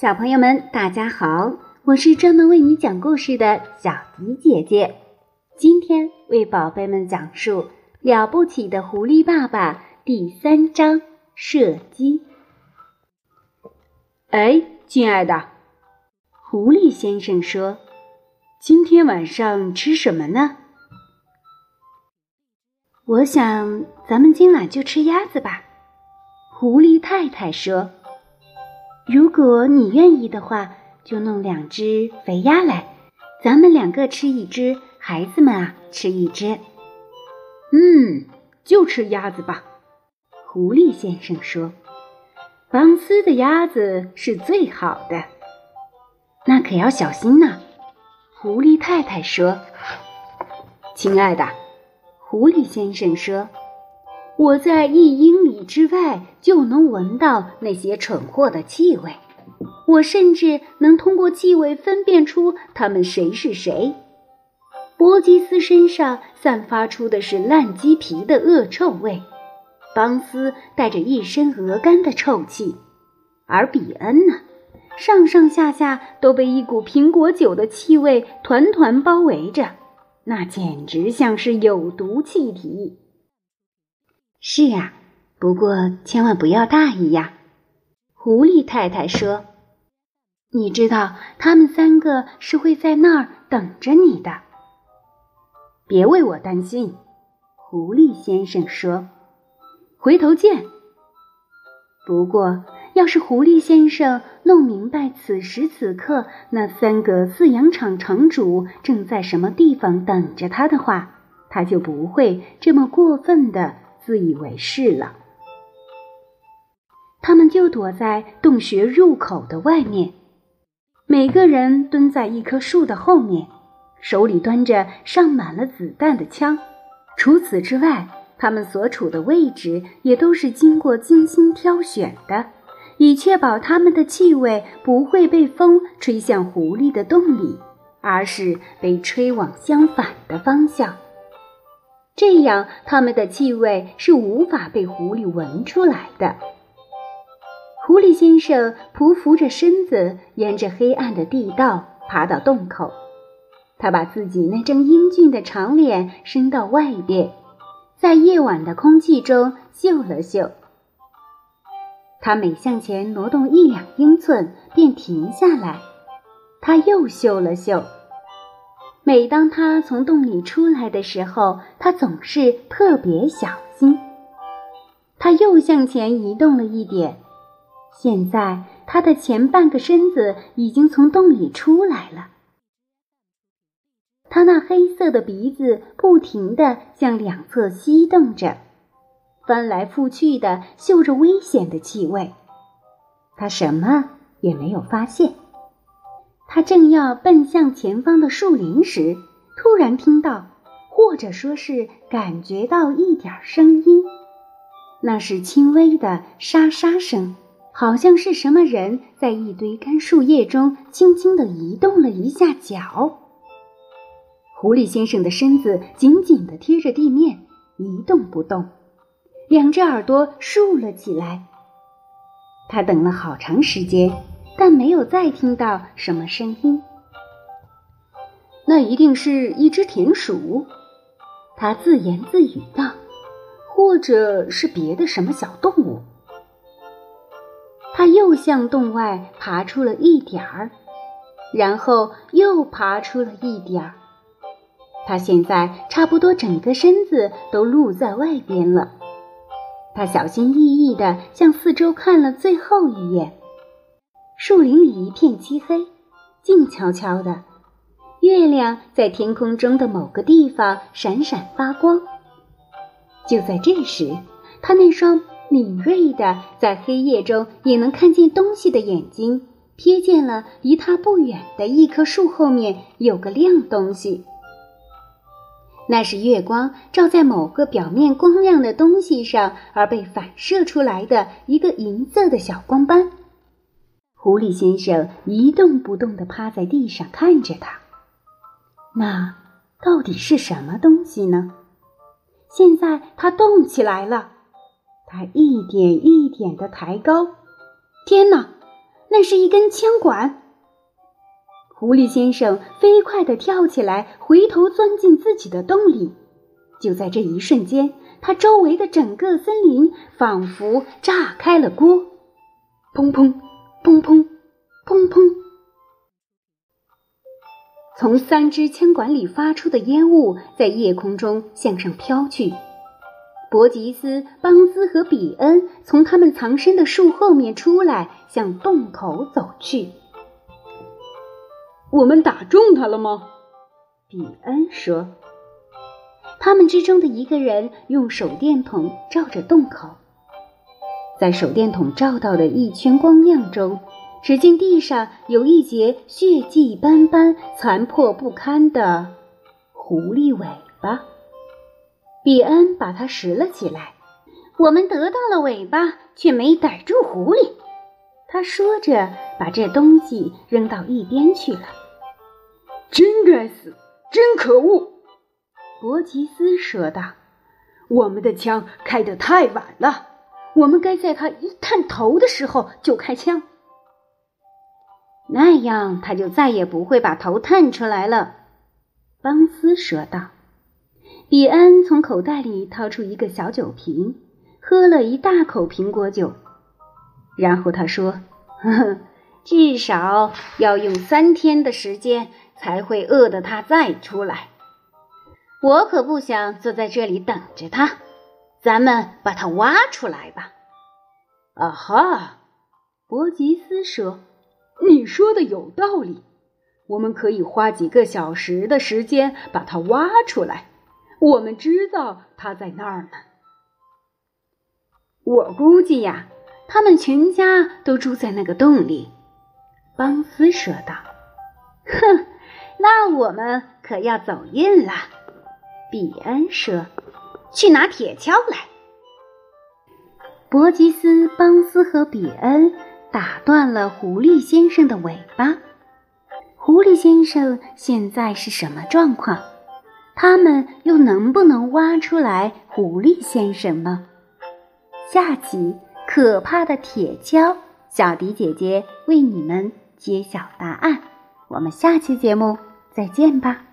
小朋友们，大家好！我是专门为你讲故事的小迪姐姐。今天为宝贝们讲述《了不起的狐狸爸爸》第三章射击。哎，亲爱的，狐狸先生说：“今天晚上吃什么呢？”我想，咱们今晚就吃鸭子吧。狐狸太太说：“如果你愿意的话。”就弄两只肥鸭来，咱们两个吃一只，孩子们啊吃一只。嗯，就吃鸭子吧。狐狸先生说：“邦斯的鸭子是最好的，那可要小心呐。”狐狸太太说：“亲爱的，狐狸先生说，我在一英里之外就能闻到那些蠢货的气味。”我甚至能通过气味分辨出他们谁是谁。波基斯身上散发出的是烂鸡皮的恶臭味，邦斯带着一身鹅肝的臭气，而比恩呢，上上下下都被一股苹果酒的气味团团包围着，那简直像是有毒气体。是呀，不过千万不要大意呀，狐狸太太说。你知道他们三个是会在那儿等着你的。别为我担心，狐狸先生说：“回头见。”不过，要是狐狸先生弄明白此时此刻那三个饲养场场主正在什么地方等着他的话，他就不会这么过分的自以为是了。他们就躲在洞穴入口的外面。每个人蹲在一棵树的后面，手里端着上满了子弹的枪。除此之外，他们所处的位置也都是经过精心挑选的，以确保他们的气味不会被风吹向狐狸的洞里，而是被吹往相反的方向。这样，他们的气味是无法被狐狸闻出来的。狐狸先生匍匐着身子，沿着黑暗的地道爬到洞口。他把自己那张英俊的长脸伸到外边，在夜晚的空气中嗅了嗅。他每向前挪动一两英寸，便停下来。他又嗅了嗅。每当他从洞里出来的时候，他总是特别小心。他又向前移动了一点。现在，他的前半个身子已经从洞里出来了。他那黑色的鼻子不停地向两侧吸动着，翻来覆去的嗅着危险的气味。他什么也没有发现。他正要奔向前方的树林时，突然听到，或者说是感觉到一点声音，那是轻微的沙沙声。好像是什么人在一堆干树叶中轻轻地移动了一下脚。狐狸先生的身子紧紧地贴着地面，一动不动，两只耳朵竖了起来。他等了好长时间，但没有再听到什么声音。那一定是一只田鼠，他自言自语道，或者是别的什么小动物。他又向洞外爬出了一点儿，然后又爬出了一点儿。他现在差不多整个身子都露在外边了。他小心翼翼地向四周看了最后一眼。树林里一片漆黑，静悄悄的。月亮在天空中的某个地方闪闪发光。就在这时，他那双。敏锐的，在黑夜中也能看见东西的眼睛，瞥见了离他不远的一棵树后面有个亮东西。那是月光照在某个表面光亮的东西上而被反射出来的一个银色的小光斑。狐狸先生一动不动地趴在地上看着它。那到底是什么东西呢？现在它动起来了。它一点一点地抬高，天哪，那是一根枪管。狐狸先生飞快地跳起来，回头钻进自己的洞里。就在这一瞬间，他周围的整个森林仿佛炸开了锅，砰砰砰砰砰砰！从三支枪管里发出的烟雾在夜空中向上飘去。伯吉斯、邦斯和比恩从他们藏身的树后面出来，向洞口走去。我们打中他了吗？比恩说。他们之中的一个人用手电筒照着洞口，在手电筒照到的一圈光亮中，只见地上有一截血迹斑斑、残破不堪的狐狸尾巴。比恩把它拾了起来。我们得到了尾巴，却没逮住狐狸。他说着，把这东西扔到一边去了。真该死！真可恶！伯吉斯说道：“我们的枪开得太晚了，我们该在他一探头的时候就开枪，那样他就再也不会把头探出来了。”邦斯说道。比恩从口袋里掏出一个小酒瓶，喝了一大口苹果酒，然后他说：“呵呵，至少要用三天的时间才会饿得他再出来。我可不想坐在这里等着他，咱们把它挖出来吧。”啊哈，伯吉斯说：“你说的有道理，我们可以花几个小时的时间把它挖出来。”我们知道它在那儿呢。我估计呀，他们全家都住在那个洞里。”邦斯说道。“哼，那我们可要走运了。”比恩说。“去拿铁锹来。”伯吉斯、邦斯和比恩打断了狐狸先生的尾巴。狐狸先生现在是什么状况？他们又能不能挖出来狐狸先生呢？下集可怕的铁锹，小迪姐姐为你们揭晓答案。我们下期节目再见吧。